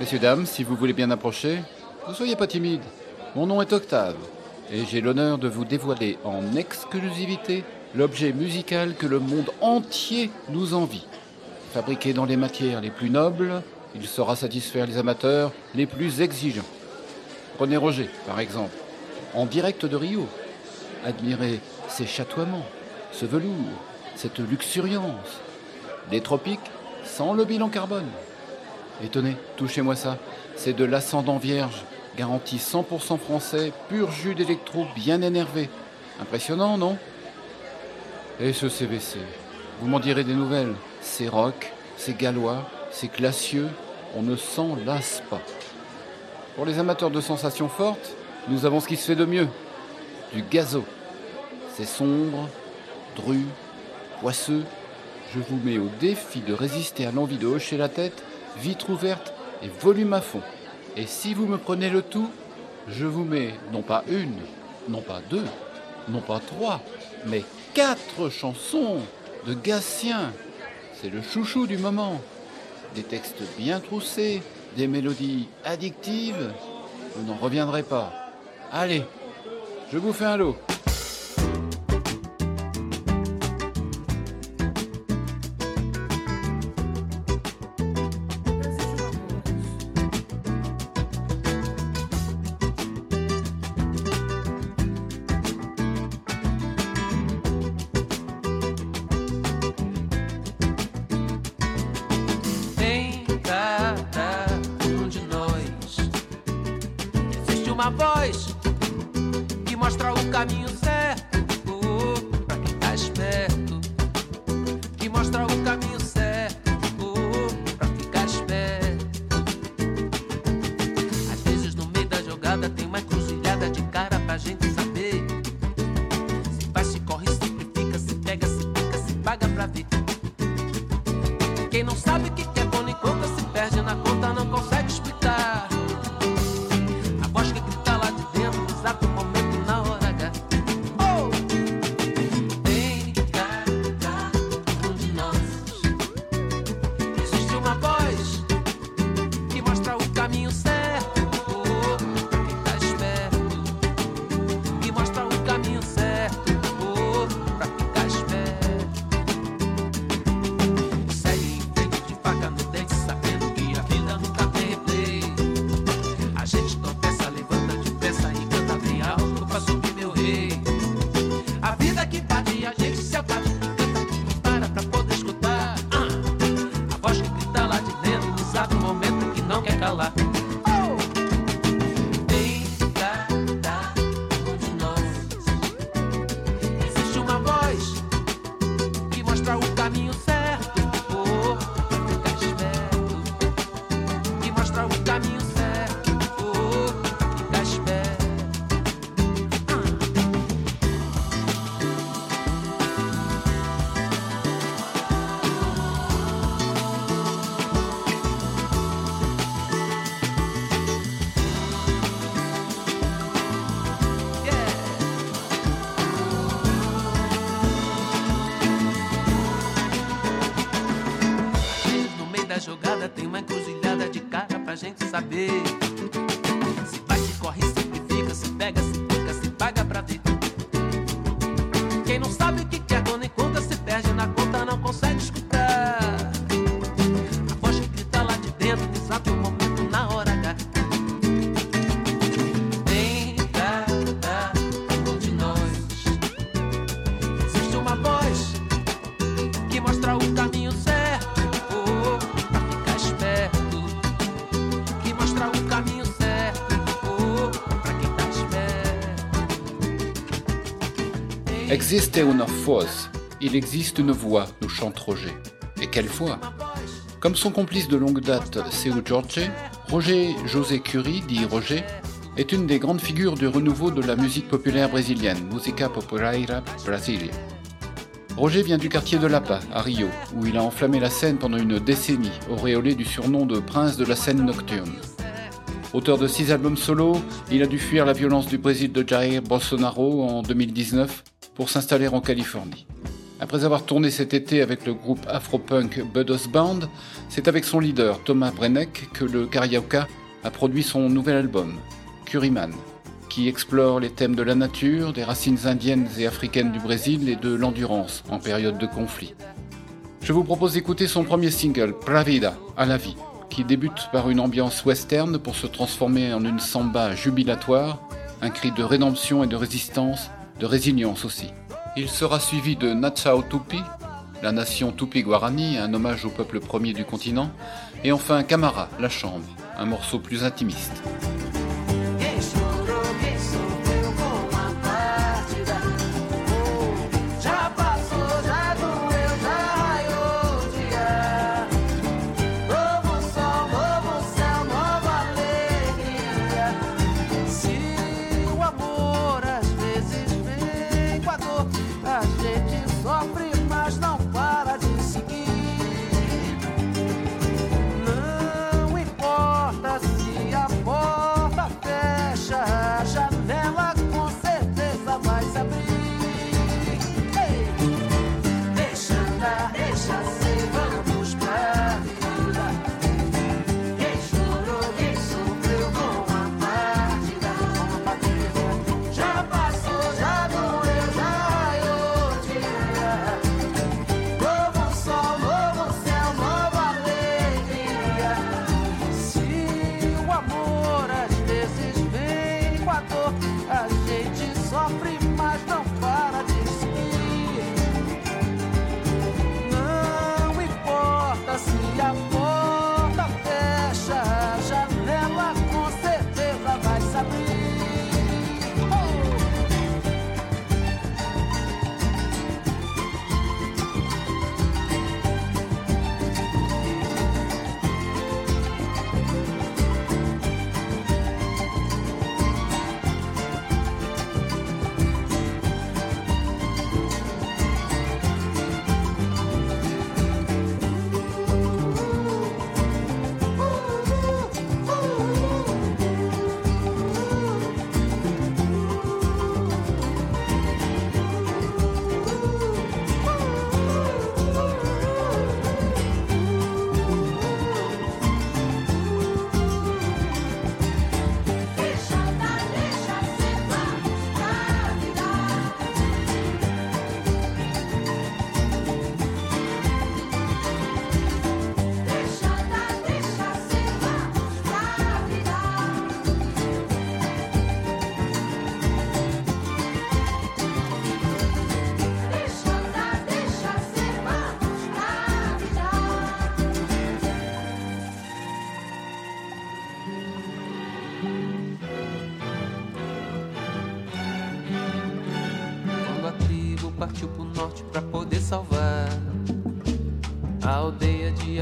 Messieurs, dames, si vous voulez bien approcher, ne soyez pas timides. Mon nom est Octave, et j'ai l'honneur de vous dévoiler en exclusivité l'objet musical que le monde entier nous envie. Fabriqué dans les matières les plus nobles, il saura satisfaire les amateurs les plus exigeants. Prenez Roger, par exemple, en direct de Rio. Admirez ses chatoiements, ce velours, cette luxuriance. Les tropiques sans le bilan carbone. Et touchez-moi ça. C'est de l'ascendant vierge, garanti 100% français, pur jus d'électro bien énervé. Impressionnant, non? Et ce CVC Vous m'en direz des nouvelles. C'est rock, c'est gallois, c'est classieux, on ne s'en lasse pas. Pour les amateurs de sensations fortes, nous avons ce qui se fait de mieux. Du gazo. C'est sombre, dru, poisseux. Je vous mets au défi de résister à l'envie de hocher la tête, vitre ouverte et volume à fond. Et si vous me prenez le tout, je vous mets non pas une, non pas deux, non pas trois, mais quatre chansons de Gatien. C'est le chouchou du moment. Des textes bien troussés, des mélodies addictives. Vous n'en reviendrez pas. Allez, je vous fais un lot. Voz que mostra o caminho gente saber. Existe une force. Il existe une voix, nous chante Roger. Et quelle voix Comme son complice de longue date, Seu Jorge, Roger José Curie, dit Roger, est une des grandes figures du renouveau de la musique populaire brésilienne, Musica Popular Brasilia. Roger vient du quartier de Lapa, à Rio, où il a enflammé la scène pendant une décennie, auréolé du surnom de prince de la scène nocturne. Auteur de six albums solo, il a dû fuir la violence du Brésil de Jair Bolsonaro en 2019 pour s'installer en Californie. Après avoir tourné cet été avec le groupe afro-punk Budos Band, c'est avec son leader Thomas Brenneck que le Carioca a produit son nouvel album, Curiman, qui explore les thèmes de la nature, des racines indiennes et africaines du Brésil et de l'endurance en période de conflit. Je vous propose d'écouter son premier single, Pravida, à la vie, qui débute par une ambiance western pour se transformer en une samba jubilatoire, un cri de rédemption et de résistance, de résilience aussi. Il sera suivi de Nachao Tupi, la nation Tupi-Guarani, un hommage au peuple premier du continent, et enfin Camara, la chambre, un morceau plus intimiste.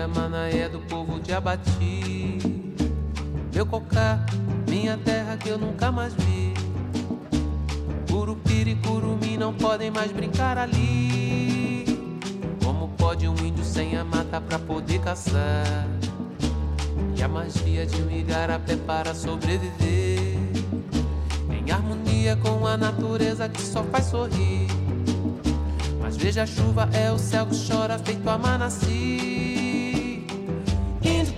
Manaé do povo de Abati. Meu cocá, minha terra que eu nunca mais vi. Curupira e curumim não podem mais brincar ali. Como pode um índio sem a mata pra poder caçar? E a magia de um igarapé para sobreviver. Em harmonia com a natureza que só faz sorrir. A chuva, é o céu que chora, feito a Manassi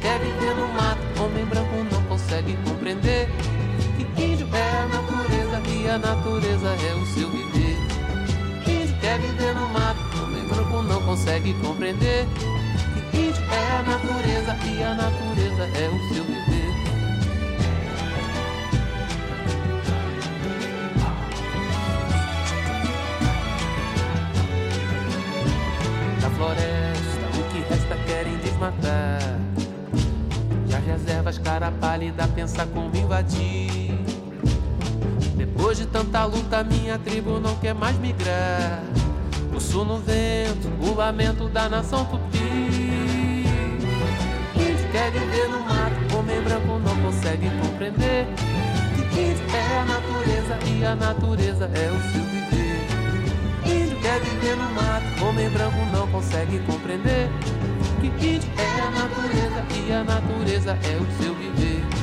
quer viver no mato, homem branco não consegue compreender que índio é a natureza e a natureza é o seu viver. Índio quer viver no mato, homem branco não consegue compreender que índio é a natureza e a natureza é o seu viver. Cara pálida, pensa como invadir. Depois de tanta luta, minha tribo não quer mais migrar. O sul no vento, o lamento da nação tupi. Índio quer viver no mato, homem branco não consegue compreender. Que índio é a natureza e a natureza é o seu viver. Índio quer viver no mato, homem branco não consegue compreender que índio é a natureza e a natureza é o seu viver.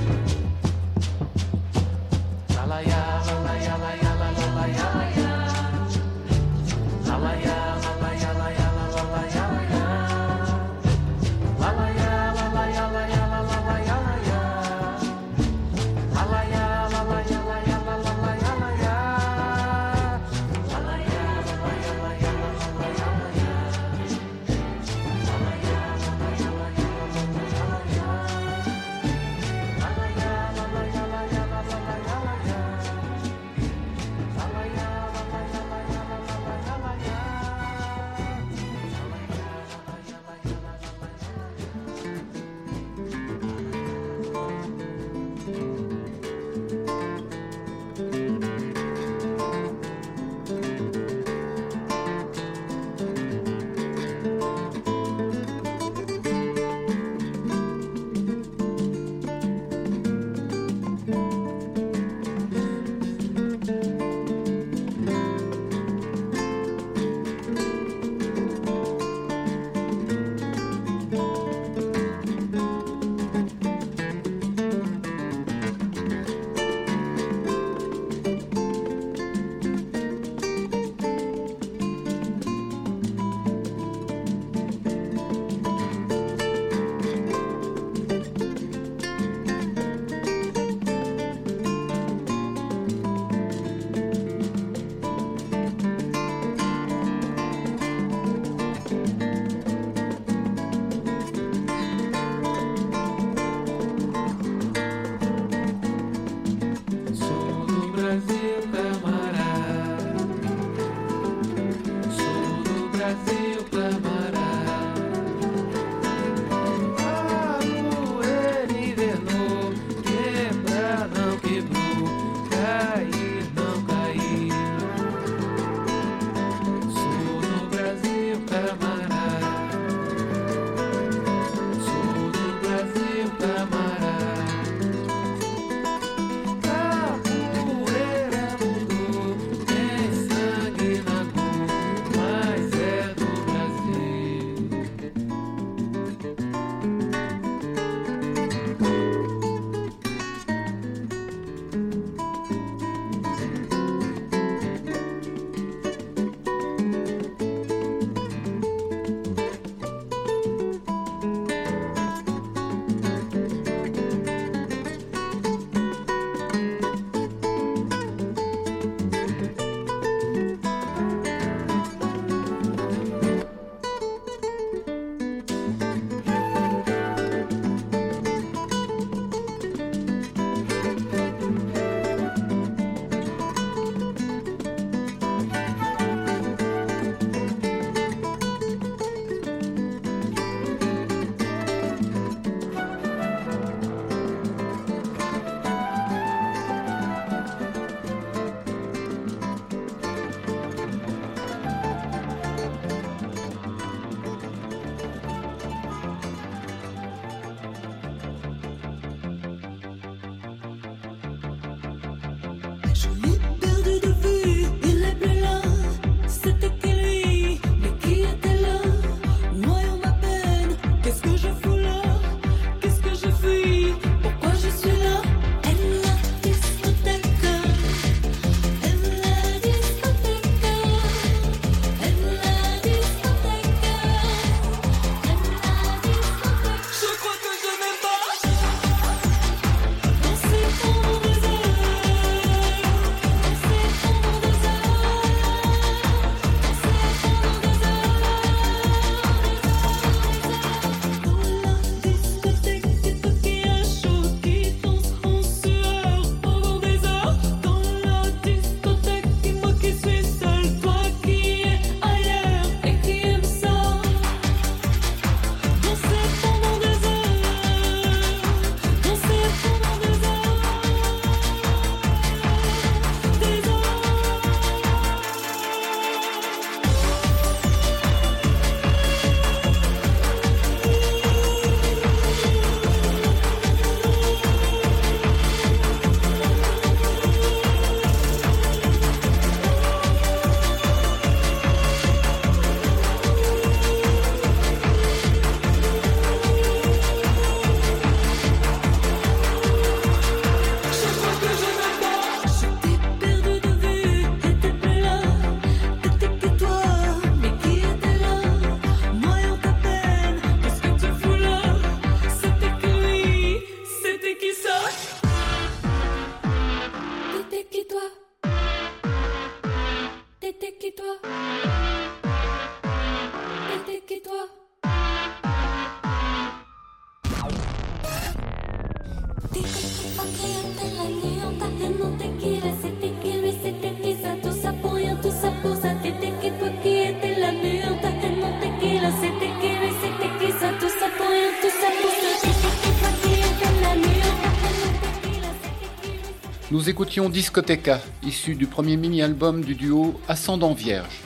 Écoutions Discoteca, issu du premier mini-album du duo Ascendant Vierge.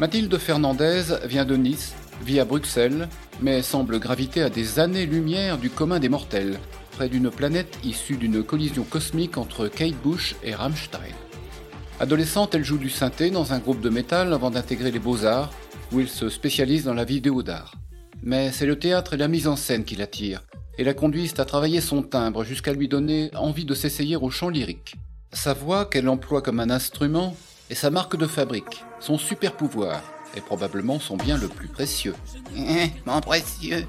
Mathilde Fernandez vient de Nice, vit à Bruxelles, mais semble graviter à des années-lumière du commun des mortels, près d'une planète issue d'une collision cosmique entre Kate Bush et Rammstein. Adolescente, elle joue du synthé dans un groupe de métal avant d'intégrer les beaux-arts, où elle se spécialise dans la vidéo d'art. Mais c'est le théâtre et la mise en scène qui l'attirent, et la conduisent à travailler son timbre jusqu'à lui donner envie de s'essayer au chant lyrique. Sa voix, qu'elle emploie comme un instrument, est sa marque de fabrique, son super pouvoir, et probablement son bien le plus précieux. Eh, mon précieux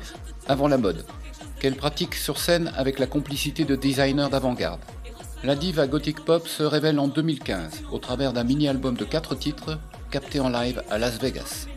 Avant la mode, qu'elle pratique sur scène avec la complicité de designers d'avant-garde. La diva gothic pop se révèle en 2015 au travers d'un mini-album de 4 titres capté en live à Las Vegas.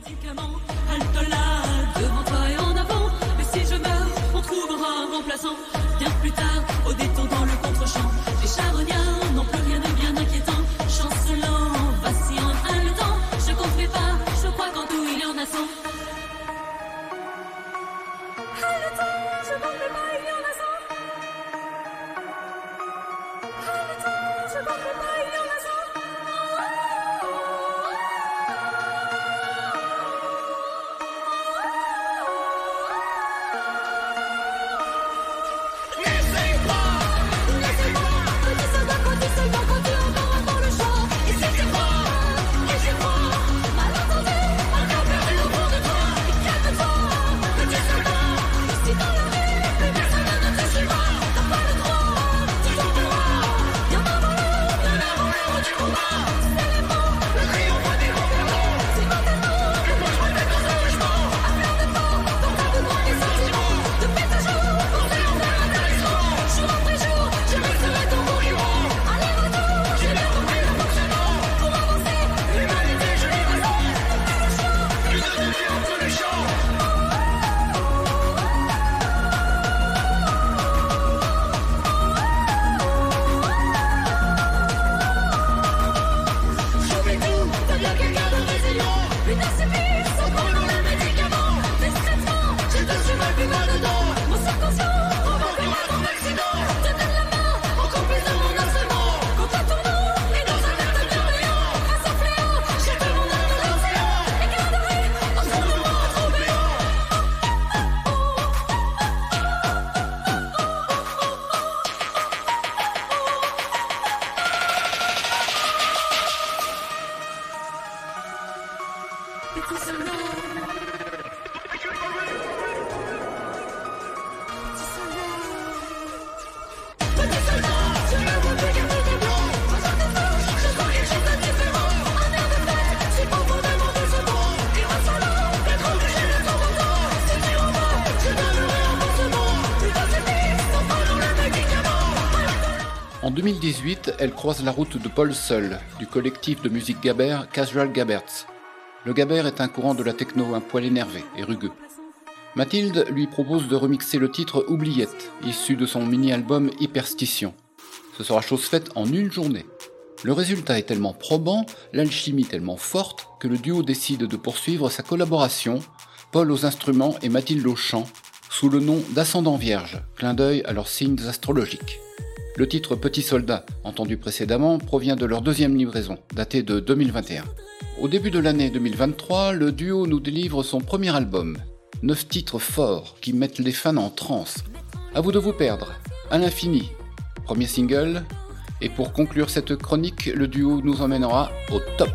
En 2018, elle croise la route de Paul Seul, du collectif de musique Gabber Casual Gabberts. Le Gabber est un courant de la techno un poil énervé et rugueux. Mathilde lui propose de remixer le titre Oubliette, issu de son mini-album Hyperstition. Ce sera chose faite en une journée. Le résultat est tellement probant, l'alchimie tellement forte, que le duo décide de poursuivre sa collaboration, Paul aux instruments et Mathilde au chant, sous le nom d'Ascendant Vierge, clin d'œil à leurs signes astrologiques. Le titre Petit Soldat, entendu précédemment, provient de leur deuxième livraison, datée de 2021. Au début de l'année 2023, le duo nous délivre son premier album. Neuf titres forts qui mettent les fans en transe. À vous de vous perdre. À l'infini. Premier single. Et pour conclure cette chronique, le duo nous emmènera au top.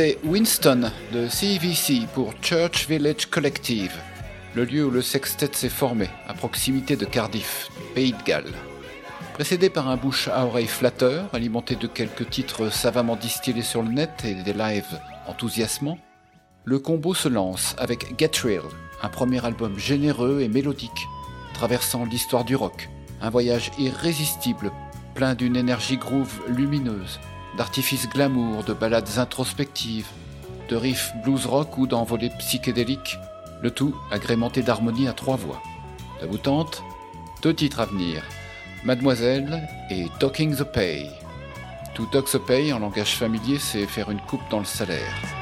C'était Winston de CVC pour Church Village Collective, le lieu où le sextet s'est formé, à proximité de Cardiff, pays de Galles. Précédé par un bouche à oreille flatteur, alimenté de quelques titres savamment distillés sur le net et des lives enthousiasmants, le combo se lance avec Get Real, un premier album généreux et mélodique, traversant l'histoire du rock, un voyage irrésistible, plein d'une énergie groove lumineuse d'artifices glamour, de ballades introspectives, de riffs blues rock ou d'envolées psychédéliques, le tout agrémenté d'harmonies à trois voix. La boutante, Deux titres à venir, Mademoiselle et Talking the Pay. To talk the pay en langage familier, c'est faire une coupe dans le salaire.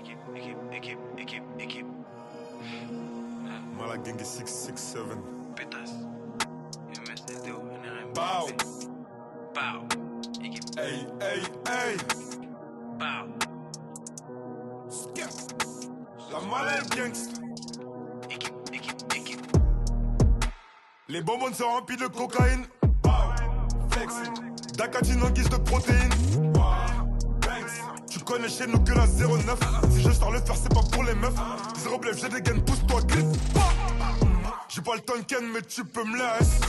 Équipe, équipe, équipe, équipe. Malagengi 667. Pétasse. MSDO, NRM. Bow. Pow. Équipe. Hey, hey, hey. Pow. Skip. La malade gangsta. Équipe, équipe, équipe. Les bonbons sont remplis de cocaïne. Bow. Flex. Dakatine en guise de protéines. Wow. Connais chez nous que la 09. Si je sors le faire, c'est pas pour les meufs. Zéro blef, j'ai des gaines, pousse-toi, glisse. J'ai pas le temps de ken, mais tu peux me laisser.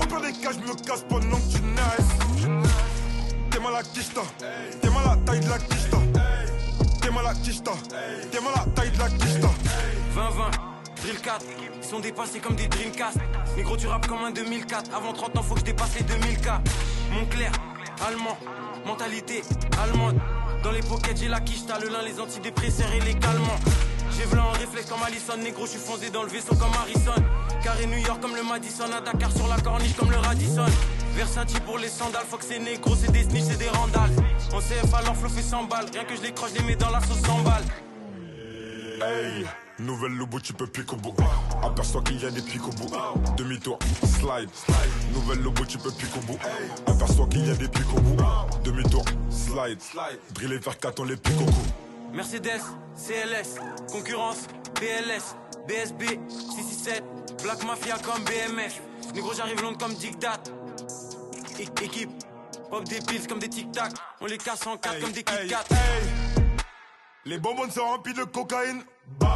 Au pire des cas, je me casse pendant que tu naisses. T'es mal à Kishta. T'es mal à taille de la Kishta. T'es mal à Kishta. T'es mal à taille de la Kishta. 20-20, drill 4, ils sont dépassés comme des Dreamcast. Négro, tu rappes comme un 2004. Avant 30 ans, faut que je dépasse les 2000K. Mon clair, allemand, mentalité allemande. Dans les pockets, j'ai la quiche, t'as le lin, les antidépresseurs et les calmants. J'ai v'là en réflexe comme Allison, négro, je suis foncé dans le vaisseau comme Harrison. Carré New York comme le Madison, à Dakar sur la corniche comme le Radisson. Versace pour les sandales, faut que c'est négro, c'est des snitch, c'est des randales. On CF alors flow fait 100 balles, rien que je les croche, je les mets dans la sauce 100 balles. Hey, nouvelle lobo, tu peux pique au bout. Aperçois qu'il y a des pics au bout. Demi-tour, slide. Nouvelle lobo, tu peux pique au bout. Aperçois qu'il y a des pics au bout. Demi-tour, slide. Driller vers 4, on les pique au cou. Mercedes, CLS, concurrence, BLS, BSB, 667, Black Mafia comme BMF. Négro, j'arrive long comme Dictat. Équipe, pop des pills comme des tic-tac. On les casse en quatre comme des Kit Hey, hey. Les bonbons sont remplis de cocaïne. Bow.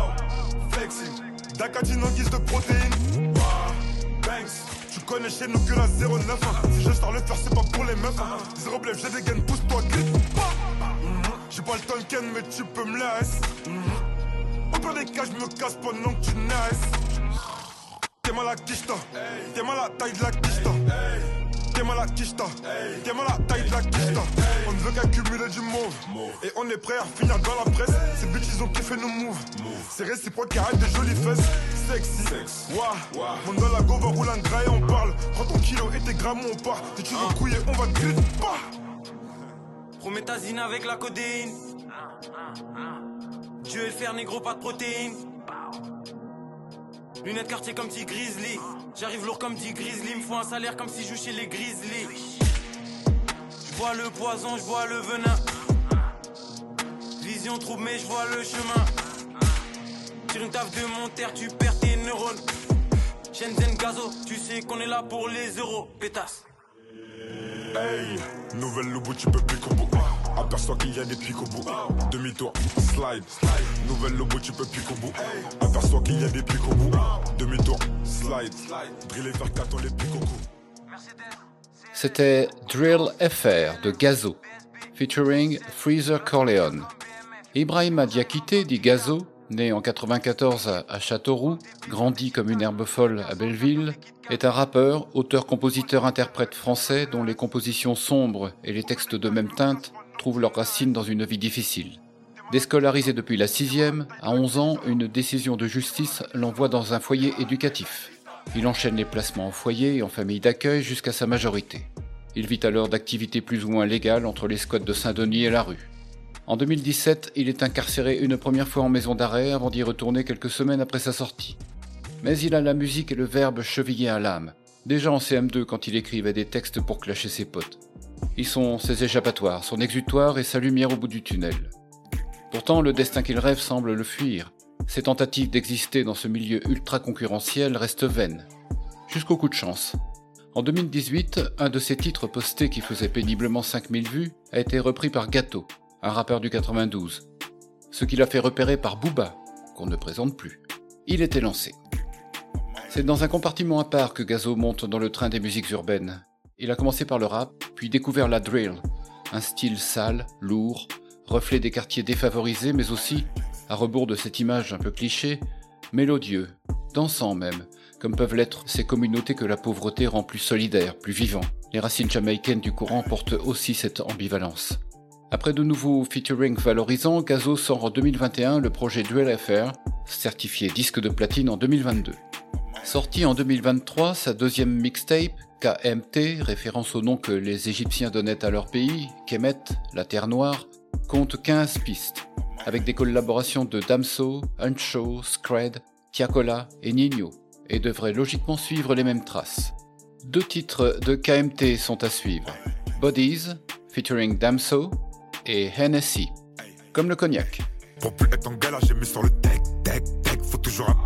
Flexing. Dakatine en guise de protéines. Banks. Tu connais chez nous que la 09. hein. Si je sors le faire, c'est pas pour les meufs. hein. Zéro j'ai des gaines, pousse-toi, glisse. Mhm. J'ai pas le temps de ken, mais tu peux me laisser. Mhm. Au pire des cas, je me casse pendant que tu naisses. T'es mal à Kishta. T'es mal à la taille de la Kishta. T'es mal à Kishta. T'es la taille de la Kishta. On ne veut qu'accumuler du mauve. Et on est prêt à finir dans la presse. Ces bitches, ils ont kiffé nos moves. C'est réciproque, arrête des jolies fesses. Sexy. Ouah. Monte dans la go, va rouler un gras et on parle. Prends ton kilo et tes grammes, on part. Si tu veux couiller, on va griller. Bah. Promethazine avec la codéine. Dieu et le fer, négro, pas de protéines. Lunettes quartier comme si Grizzly. J'arrive lourd comme dit Grizzly. Me faut un salaire comme si je joue chez les Grizzly. Je bois le poison, je bois le venin. Vision trouble, mais je vois le chemin. Tire une taf de mon terre, tu perds tes neurones. Shenzhen Gazo, tu sais qu'on est là pour les euros. Pétasse. Hey, nouvelle lobo, tu peux pique au bout. Aperçois qu'il y a des pics au bout. Demi-tour, slide. Nouvelle lobo, tu peux pique au bout. Aperçois qu'il y a des pics au bout. Demi-tour, slide. Driller vers 4, on les pique au cou. C'était Drill FR de Gazo, featuring Freezer Corleone. Ibrahim Diakité, dit Gazo, né en 94 à- à Châteauroux, grandi comme une herbe folle à Belleville, est un rappeur, auteur, compositeur, interprète français dont les compositions sombres et les textes de même teinte trouvent leurs racines dans une vie difficile. Déscolarisé depuis la sixième, à 11 ans, une décision de justice l'envoie dans un foyer éducatif. Il enchaîne les placements en foyer et en famille d'accueil jusqu'à sa majorité. Il vit alors d'activités plus ou moins légales entre les squats de Saint-Denis et la rue. En 2017, il est incarcéré une première fois en maison d'arrêt avant d'y retourner quelques semaines après sa sortie. Mais il a la musique et le verbe chevillés à l'âme, déjà en CM2 quand il écrivait des textes pour clasher ses potes. Ils sont ses échappatoires, son exutoire et sa lumière au bout du tunnel. Pourtant, le destin qu'il rêve semble le fuir. Ses tentatives d'exister dans ce milieu ultra concurrentiel restent vaines. Jusqu'au coup de chance. En 2018, un de ses titres postés qui faisait péniblement 5000 vues a été repris par Gato, un rappeur du 92. Ce qui l'a fait repérer par Booba, qu'on ne présente plus. Il était lancé. C'est dans un compartiment à part que Gazo monte dans le train des musiques urbaines. Il a commencé par le rap, puis découvert la drill, un style sale, lourd, reflet des quartiers défavorisés, mais aussi, à rebours de cette image un peu cliché, mélodieux, dansant même, comme peuvent l'être ces communautés que la pauvreté rend plus solidaires, plus vivants. Les racines jamaïcaines du courant portent aussi cette ambivalence. Après de nouveaux featuring valorisants, Gazo sort en 2021 le projet Duel FR, certifié disque de platine en 2022. Sorti en 2023, sa deuxième mixtape, KMT, référence au nom que les Égyptiens donnaient à leur pays, Kemet, la Terre Noire, compte 15 pistes. avec des collaborations de Damso, Uncho, Scred, Tiakola et Nino, et devrait logiquement suivre les mêmes traces. Deux titres de KMT sont à suivre. Bodies, featuring Damso, et Hennessy, comme le cognac. Plus être en j'ai mis sur le deck, deck, deck, faut toujours un.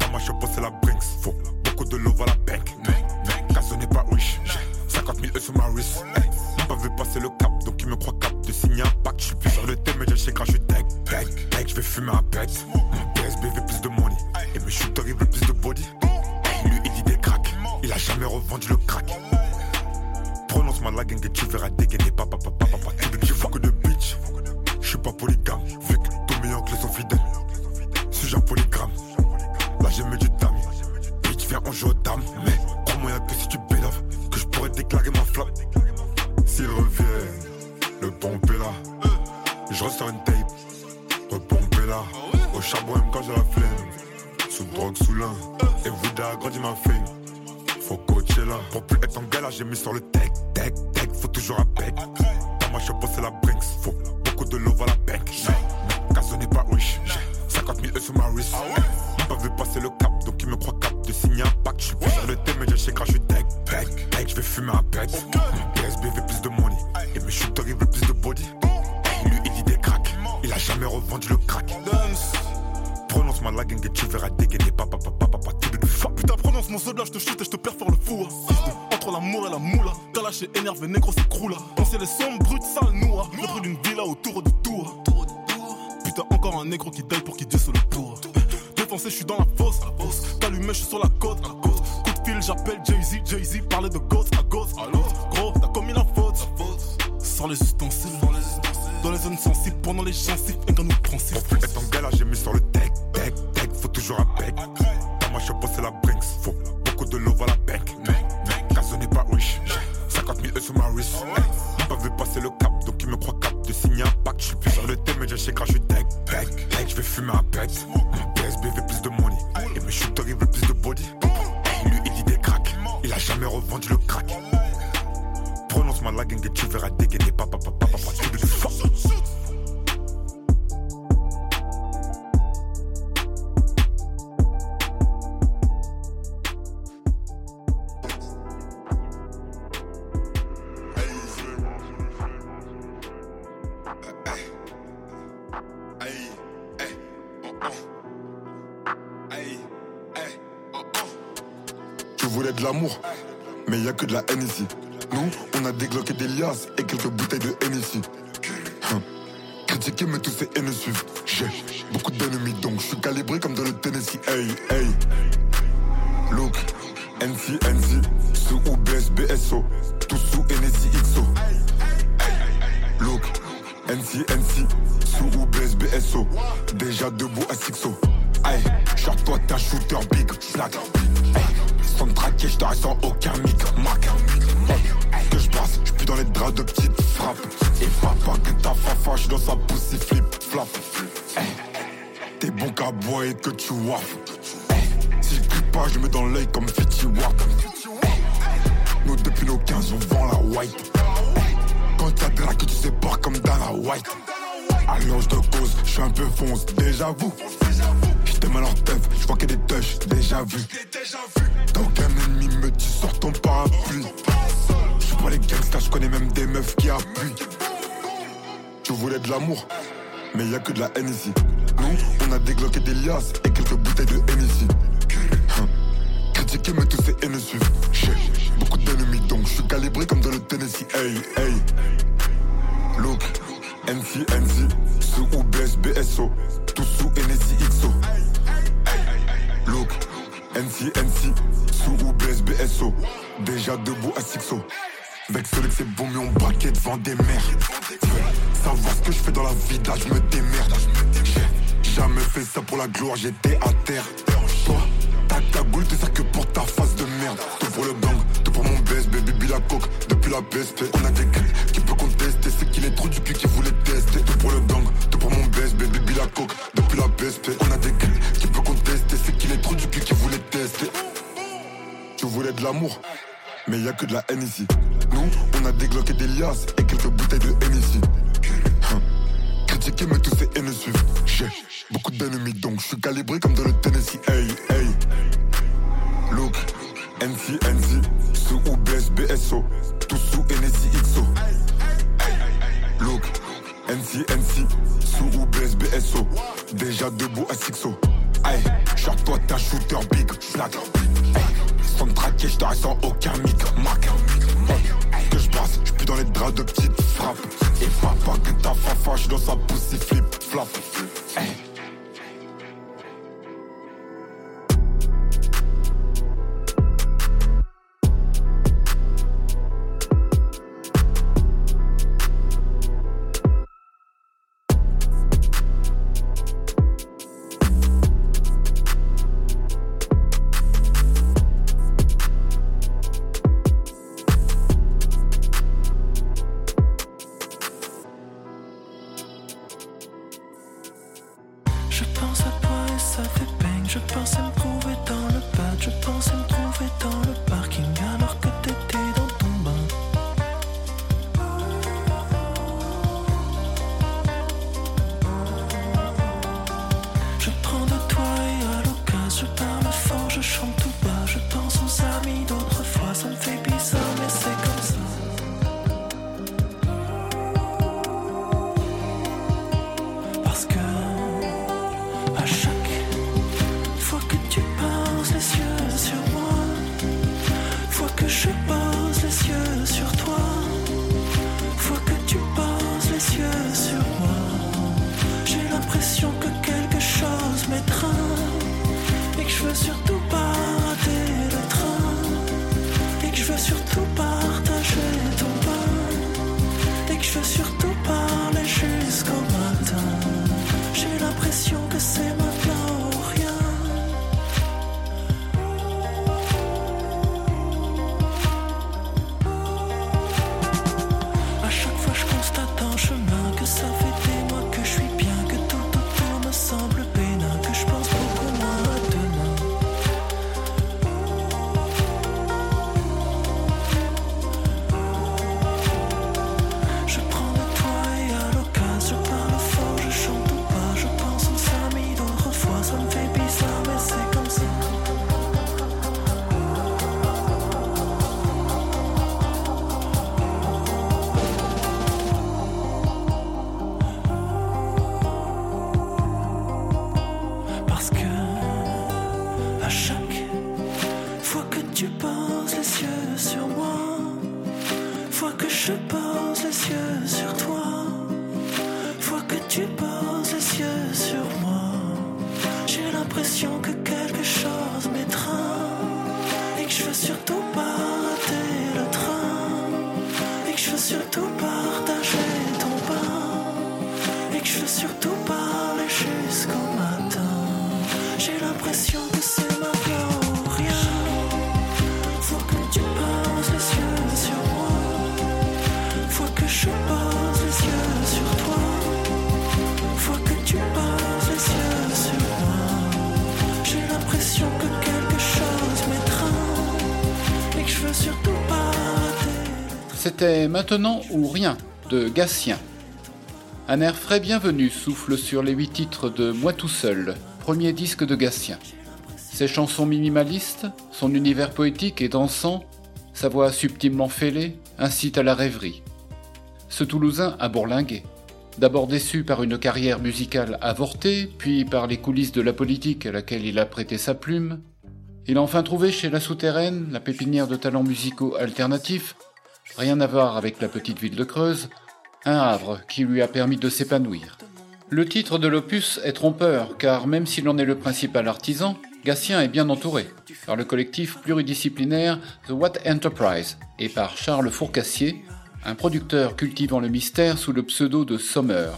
Dans ma shop, c'est la faut beaucoup de la sur ma wrist. Pas vu passer le cap, donc il me croit cap de signer un pacte. Je suis plus sur le thème, mais j'ai chez je deck, deck, deck, je vais fumer un pet. PSB veut plus de money, et shooters ils veulent plus de body. Lui il dit des cracks, il a jamais revendu le crack. Prononce-moi la gang et tu verras dégainer papa papa papa. Tu veux que je que de bitch? Je suis pas polygame, vu que tous mes oncles sont fidèles. Suis un polygramme, là j'ai mis du dame. Bitch, viens, on joue aux dames. Mais crois-moi, que si tu déclarer ma flamme. S'ils reviennent, le pompe est là. Je ressors une tape, repomper là. Au charbon, quand j'ai la flemme. Sous drogue, sous l'un. Et vous agrandi ma fame. Faut coacher là. Pour plus être en galère, j'ai mis sur le tech, tech, tech. Faut toujours un bec. Dans ma shop, c'est la Brinks. Faut beaucoup de love à la bank. Mais, casse n'est pas riche. J'ai 50 000 E sur ma wrist. Pas vu passer le cap, donc il me croit cap de signer un pacte. Je suis plus sur le thème, mais je suis deck, deck, deck. Je vais fumer un pet. Mon PSB veut plus de money. Et mes ils veulent plus de body. Lui, il dit des cracks. Il a jamais revendu le crack. Prononce-moi la gang et tu verras dégainer papa papa papa. Veux du fuck. Putain, prononce mon soldat, je te shoot et je te perfore le fou. Entre l'amour et la moula, t'as lâché énervé, négro, c'est croula. On les sombres, brutes, sales, noix. Le prix d'une villa autour de tour. Putain, encore un négro qui daille pour qu'il dise sur le tour. Je suis dans la fosse. T'allumé, je suis sur la côte. Coup de fil, j'appelle Jay-Z. Jay-Z parlait de ghost à ghost. À l'autre, gros, t'as commis la faute. Sans les ustensiles. Dans les zones sensibles, pendant les gencives, et quand nous. Pour plus être en galère, j'ai mis sur le deck, deck, deck. Faut toujours un bec. Dans ma shop, c'est la Brinks. Faut beaucoup de love à la. Mais, mais, casse n'est pas riche. J'ai 50 000 E sur ma wrist. Un pacte. Je suis plus sur le thème, mais j'ai chez crash, je suis deck, deck. Je vais fumer un pet. PSB veut plus de money. Et shooters, ils veulent plus de body. Lui, il dit des cracks. Il a jamais revendu le crack. Prononce-moi la gang et tu verras dégainer papa papa papa. Tu du fuck. La haine ici. Nous, on a dégloqué des liasses et quelques bouteilles de haine ici. Hum. Critiquer, mais tous ces haines suivent. J'ai beaucoup d'ennemis, donc je suis calibré comme dans le Tennessee. Hey, hey. NC, sous ou BSO, tout sous NSI XO. Look, NC, NC, sous ou BSO, déjà debout à Sixo. Avec celui que c'est bon, mais on braquait devant des mers. Savoir ce que je fais dans la vie, là je me démerde. J'ai jamais fait ça pour la gloire, j'étais à terre. Toi, ta cagoule, t'es ça que pour ta face de merde. Tout pour le gang, tout pour mon BSB, bibi la coque. Depuis la BSP, on a des qui peut contester. Est trop du cul qui voulait tester. Tout pour le gang, tout pour mon BSB, bibi la coque. Depuis la BSP, on a des gars qui peut contester. C'est qu'il est trop du cul qui voulait tester? Tu voulais de l'amour, mais y a que de la haine ici. Nous, on a dégloqué des liasses et quelques bouteilles de haine ici. Hum. Critiquer, mais tous ces haines J'ai beaucoup d'ennemis donc je suis calibré comme dans le Tennessee. Hey, hey. Look, NC, NC, sous ou BS, BSO, tout sous NSI XO. Look, NC, NC, sous ou BS, BSO, déjà debout à Sixo. Genre toi un shooter big. Hey, sans traquer, je t'arrête sans aucun mic, mac. Que je brasse, je suis dans les draps de petites frappes. Et frappe pas que ta fafa, je dans sa pussy flip, flap. Les yeux sur toi, fois que tu poses les yeux sur moi, j'ai l'impression que quelque chose m'étreint et que je veux surtout pas rater le train et que je veux surtout partager ton pain et que je veux surtout parler jusqu'au matin. J'ai l'impression C'était Maintenant ou Rien de Gatien. Un air frais bienvenu souffle sur les huit titres de Moi tout seul, premier disque de Gatien. Ses chansons minimalistes, son univers poétique et dansant, sa voix subtilement fêlée, incitent à la rêverie. Ce Toulousain a bourlingué. D'abord déçu par une carrière musicale avortée, puis par les coulisses de la politique à laquelle il a prêté sa plume, il a enfin trouvé chez La Souterraine, la pépinière de talents musicaux alternatifs, rien à voir avec la petite ville de Creuse, un havre qui lui a permis de s'épanouir. Le titre de l'opus est trompeur, car même s'il en est le principal artisan, Gatien est bien entouré par le collectif pluridisciplinaire The What Enterprise et par Charles Fourcassier, un producteur cultivant le mystère sous le pseudo de Sommer.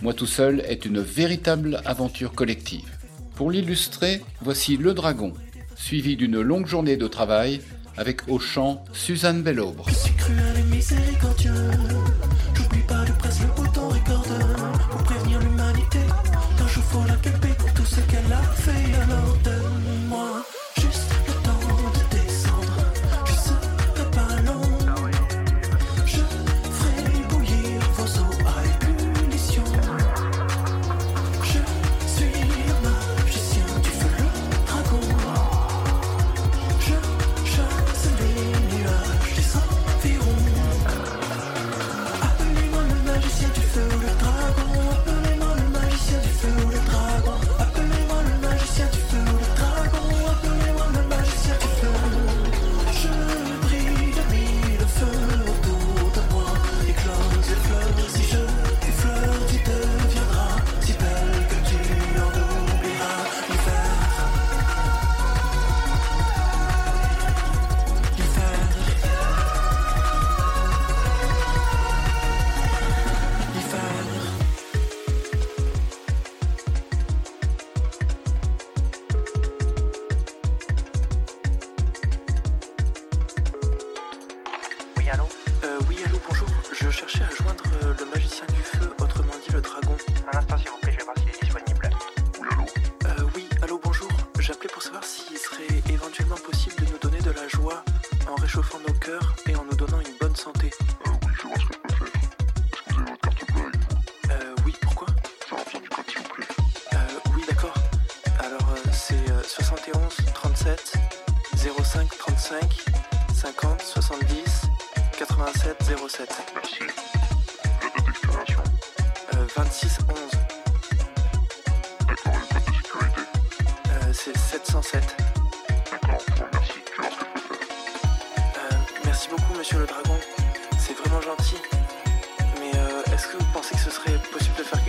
Moi tout seul est une véritable aventure collective. Pour l'illustrer, voici Le Dragon, suivi d'une longue journée de travail avec au chant Suzanne de recorder pour prévenir l'humanité. Quand je la pour tout ce qu'elle a fait, alors donne-moi monsieur le dragon, c'est vraiment gentil. Mais euh, est-ce que vous pensez que ce serait possible de faire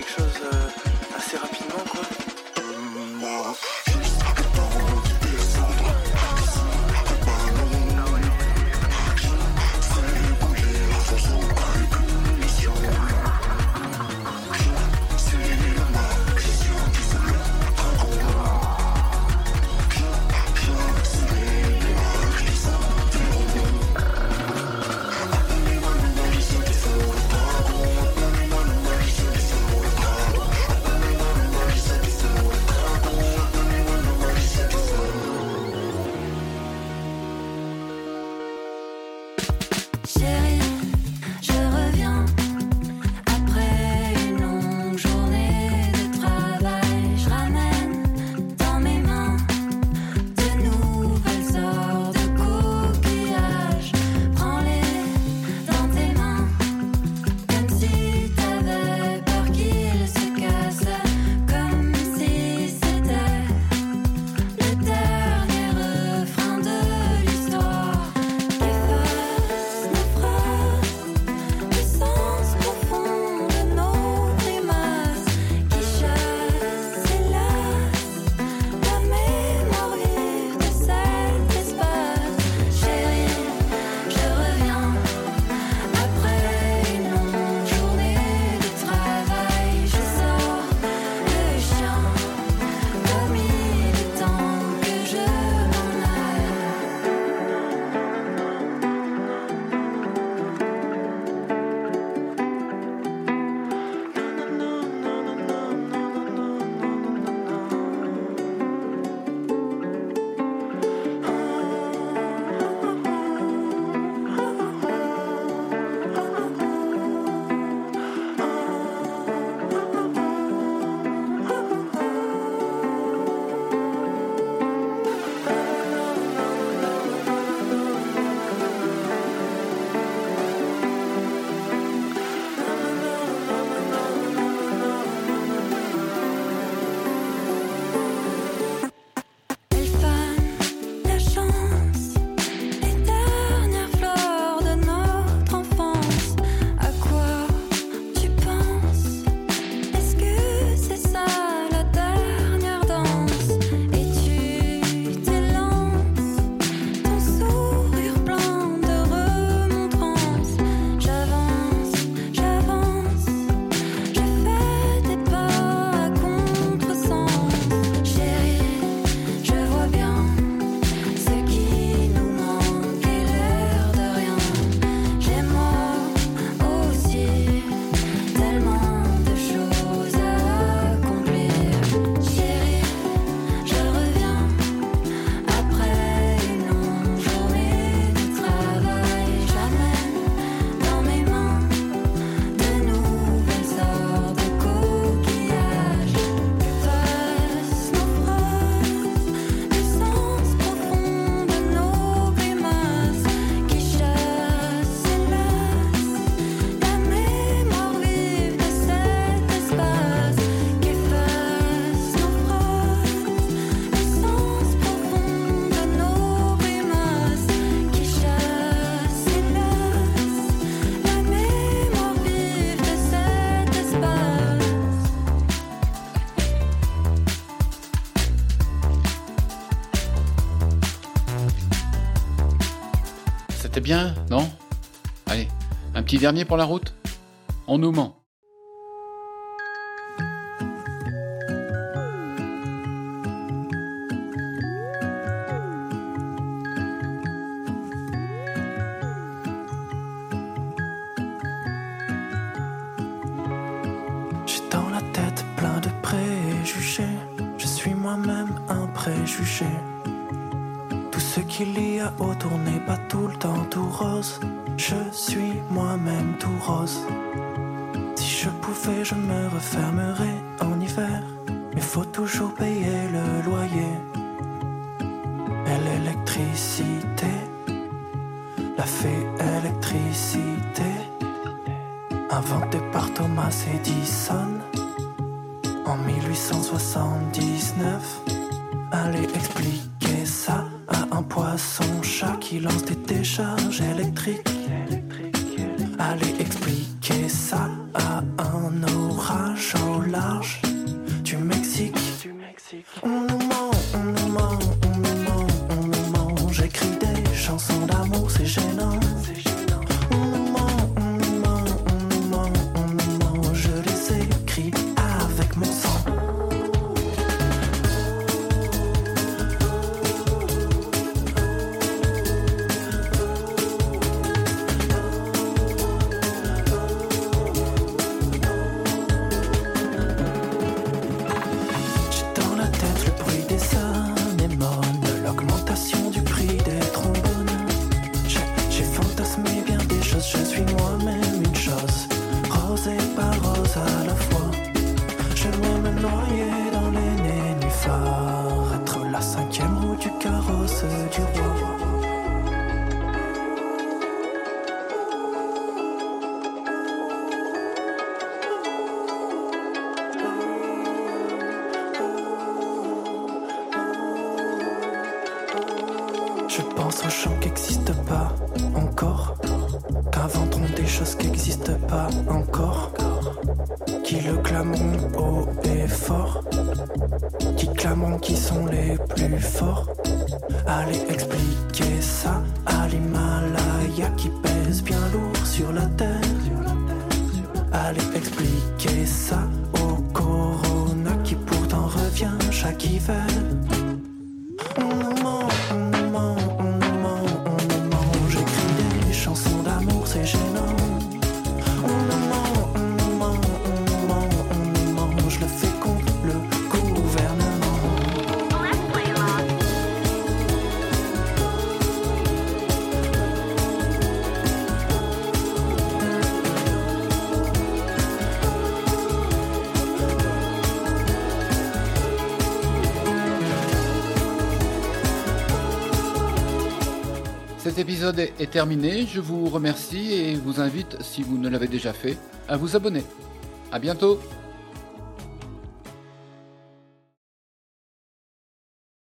bien, non? Allez, un petit dernier pour la route? On nous ment. Cet épisode est terminé. Je vous remercie et vous invite, si vous ne l'avez déjà fait, à vous abonner. À bientôt!